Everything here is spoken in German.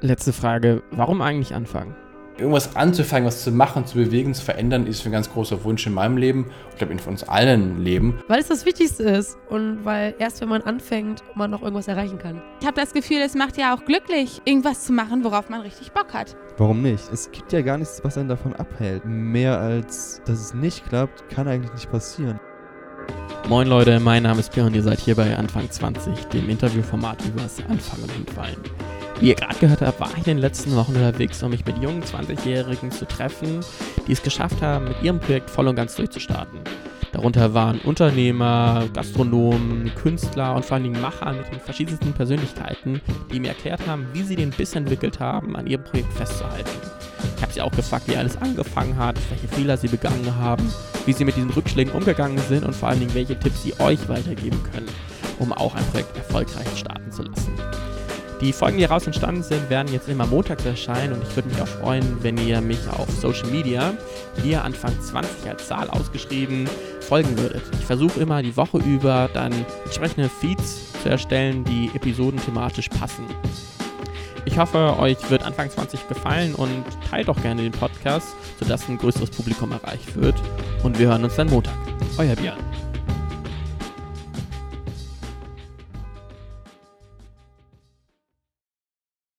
Letzte Frage, warum eigentlich anfangen? Irgendwas anzufangen, was zu machen, zu bewegen, zu verändern, ist ein ganz großer Wunsch in meinem Leben. Ich glaube, in uns allen Leben. Weil es das Wichtigste ist und weil erst wenn man anfängt, man noch irgendwas erreichen kann. Ich habe das Gefühl, es macht ja auch glücklich, irgendwas zu machen, worauf man richtig Bock hat. Warum nicht? Es gibt ja gar nichts, was einen davon abhält. Mehr als, dass es nicht klappt, kann eigentlich nicht passieren. Moin Leute, mein Name ist Björn und ihr seid hier bei Anfang 20, dem Interviewformat übers Anfangen und Fallen. Wie ihr gerade gehört habt, war ich in den letzten Wochen unterwegs, um mich mit jungen 20-Jährigen zu treffen, die es geschafft haben, mit ihrem Projekt voll und ganz durchzustarten. Darunter waren Unternehmer, Gastronomen, Künstler und vor allen Dingen Macher mit den verschiedensten Persönlichkeiten, die mir erklärt haben, wie sie den Biss entwickelt haben, an ihrem Projekt festzuhalten. Ich habe sie auch gefragt, wie alles angefangen hat, welche Fehler sie begangen haben, wie sie mit diesen Rückschlägen umgegangen sind und vor allen Dingen, welche Tipps sie euch weitergeben können, um auch ein Projekt erfolgreich starten zu lassen. Die Folgen, die daraus entstanden sind, werden jetzt immer montags erscheinen und ich würde mich auch freuen, wenn ihr mich auf Social Media, hier Anfang 20 als Zahl ausgeschrieben, folgen würdet. Ich versuche immer die Woche über dann entsprechende Feeds zu erstellen, die Episoden thematisch passen. Ich hoffe, euch wird Anfang 20 gefallen und teilt auch gerne den Podcast, sodass ein größeres Publikum erreicht wird. Und wir hören uns dann Montag. Euer Björn.